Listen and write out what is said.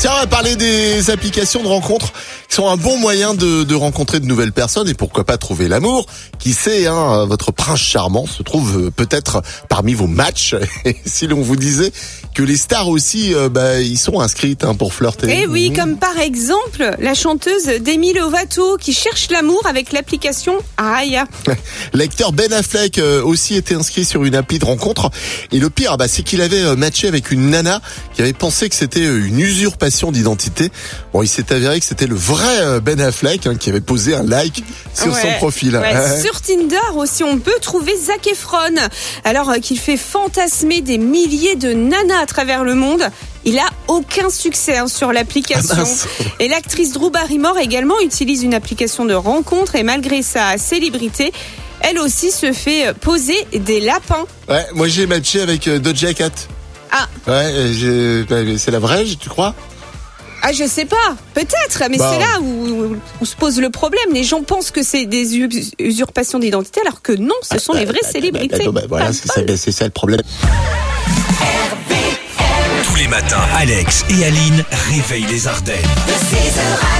Tiens, on va parler des applications de rencontres qui sont un bon moyen de, de rencontrer de nouvelles personnes et pourquoi pas trouver l'amour. Qui sait, hein, votre prince charmant se trouve euh, peut-être parmi vos matchs. Et si l'on vous disait que les stars aussi, euh, bah, ils sont inscrites hein, pour flirter. Eh oui, Mhm. comme par exemple la chanteuse Demi Lovato qui cherche l'amour avec l'application Raya. L'acteur Ben Affleck euh, aussi était inscrit sur une appli de rencontre. Et le pire, bah, c'est qu'il avait matché avec une nana qui avait pensé que c'était une usurpation d'identité. Bon, il s'est avéré que c'était le vrai euh, Ben Affleck hein, qui avait posé un like sur son profil. Ouais, Sur Tinder aussi, on peut trouver Zac Efron. Alors euh, qu'il fait fantasmer des milliers de nanas à travers le monde. Il a aucun succès hein, sur l'application. Ah, et l'actrice Drew Barrymore également utilise une application de rencontre et malgré sa célébrité, elle aussi se fait euh, poser des lapins. Ouais, moi j'ai matché avec Doja Cat. Ah. Ouais, bah, c'est la vraie, tu crois? Ah, je sais pas, peut-être, mais Bah, c'est là où, où se pose le problème. Les gens pensent que c'est des us- usurpations d'identité, alors que non, ce sont les vraies célébrités. Bah, bah, voilà, c'est ça, c'est ça le problème. Tous les matins, Alex et Aline réveillent les Ardennes. De 6h à 10h,